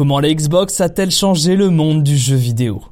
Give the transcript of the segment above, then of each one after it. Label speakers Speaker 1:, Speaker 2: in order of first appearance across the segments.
Speaker 1: Comment la Xbox a-t-elle changé le monde du jeu vidéo?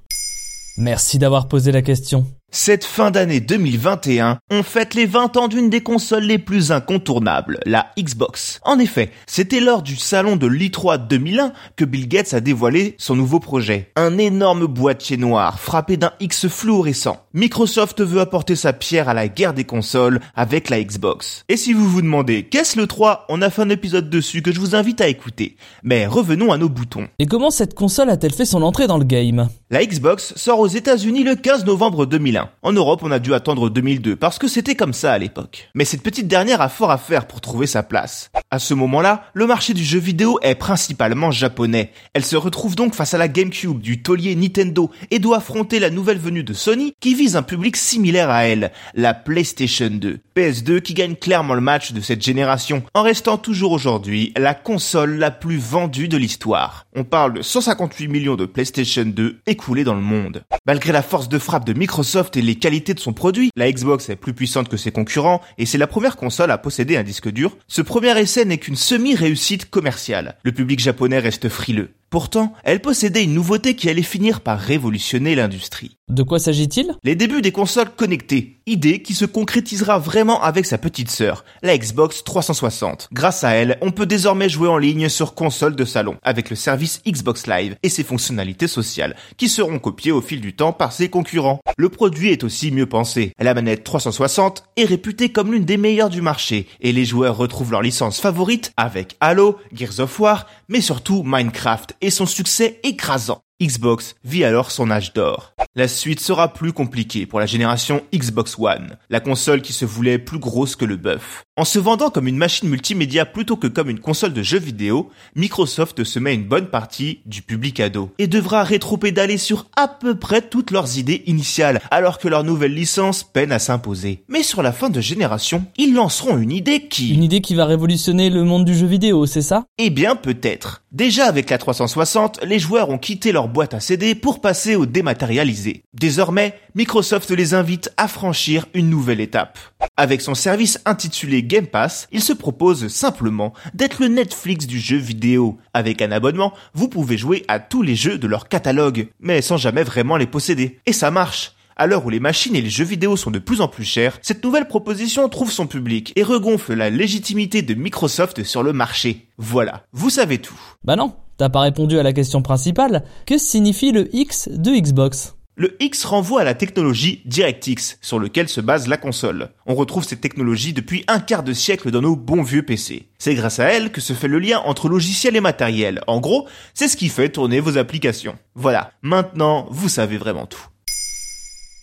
Speaker 1: Merci d'avoir posé la question.
Speaker 2: Cette fin d'année 2021, on fête les 20 ans d'une des consoles les plus incontournables, la Xbox. En effet, c'était lors du salon de l'E3 2001 que Bill Gates a dévoilé son nouveau projet. Un énorme boîtier noir frappé d'un X fluorescent. Microsoft veut apporter sa pierre à la guerre des consoles avec la Xbox. Et si vous vous demandez qu'est-ce le 3, on a fait un épisode dessus que je vous invite à écouter. Mais revenons à nos boutons.
Speaker 1: Et comment cette console a-t-elle fait son entrée dans le game?
Speaker 2: La Xbox sort aux États-Unis le 15 novembre 2001. En Europe, on a dû attendre 2002 parce que c'était comme ça à l'époque. Mais cette petite dernière a fort à faire pour trouver sa place. À ce moment-là, le marché du jeu vidéo est principalement japonais. Elle se retrouve donc face à la GameCube du taulier Nintendo et doit affronter la nouvelle venue de Sony qui vise un public similaire à elle, la PlayStation 2. PS2 qui gagne clairement le match de cette génération en restant toujours aujourd'hui la console la plus vendue de l'histoire. On parle de 158 millions de PlayStation 2 dans le monde. Malgré la force de frappe de Microsoft et les qualités de son produit, la Xbox est plus puissante que ses concurrents et c'est la première console à posséder un disque dur. Ce premier essai n'est qu'une semi-réussite commerciale. Le public japonais reste frileux. Pourtant, elle possédait une nouveauté qui allait finir par révolutionner l'industrie.
Speaker 1: De quoi s'agit-il?
Speaker 2: Les débuts des consoles connectées, idée qui se concrétisera vraiment avec sa petite sœur, la Xbox 360. Grâce à elle, on peut désormais jouer en ligne sur console de salon, avec le service Xbox Live et ses fonctionnalités sociales, qui seront copiées au fil du temps par ses concurrents. Le produit est aussi mieux pensé. La manette 360 est réputée comme l'une des meilleures du marché, et les joueurs retrouvent leur licence favorite avec Halo, Gears of War, mais surtout Minecraft et son succès écrasant. Xbox vit alors son âge d'or. La suite sera plus compliquée pour la génération Xbox One, la console qui se voulait plus grosse que le bœuf. En se vendant comme une machine multimédia plutôt que comme une console de jeux vidéo, Microsoft se met une bonne partie du public ado et devra rétropédaler sur à peu près toutes leurs idées initiales alors que leur nouvelle licence peine à s'imposer. Mais sur la fin de génération, ils lanceront une idée qui...
Speaker 1: Une idée qui va révolutionner le monde du jeu vidéo, c'est ça?
Speaker 2: Eh bien peut-être. Déjà avec la 360, les joueurs ont quitté leur boîte à CD pour passer au dématérialisé. Désormais, Microsoft les invite à franchir une nouvelle étape. Avec son service intitulé Game Pass, il se propose simplement d'être le Netflix du jeu vidéo. Avec un abonnement, vous pouvez jouer à tous les jeux de leur catalogue, mais sans jamais vraiment les posséder. Et ça marche. À l'heure où les machines et les jeux vidéo sont de plus en plus chers, cette nouvelle proposition trouve son public et regonfle la légitimité de Microsoft sur le marché. Voilà, vous savez tout.
Speaker 1: Bah non, t'as pas répondu à la question principale. Que signifie le X de Xbox?
Speaker 2: Le X renvoie à la technologie DirectX, sur lequel se base la console. On retrouve cette technologie depuis un quart de siècle dans nos bons vieux PC. C'est grâce à elle que se fait le lien entre logiciel et matériel. En gros, c'est ce qui fait tourner vos applications. Voilà, maintenant, vous savez vraiment tout.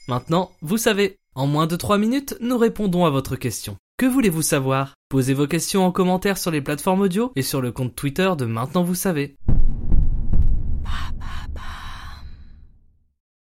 Speaker 3: Maintenant, vous savez. En moins de 3 minutes, nous répondons à votre question. Que voulez-vous savoir? Posez vos questions en commentaire sur les plateformes audio et sur le compte Twitter de Maintenant vous savez.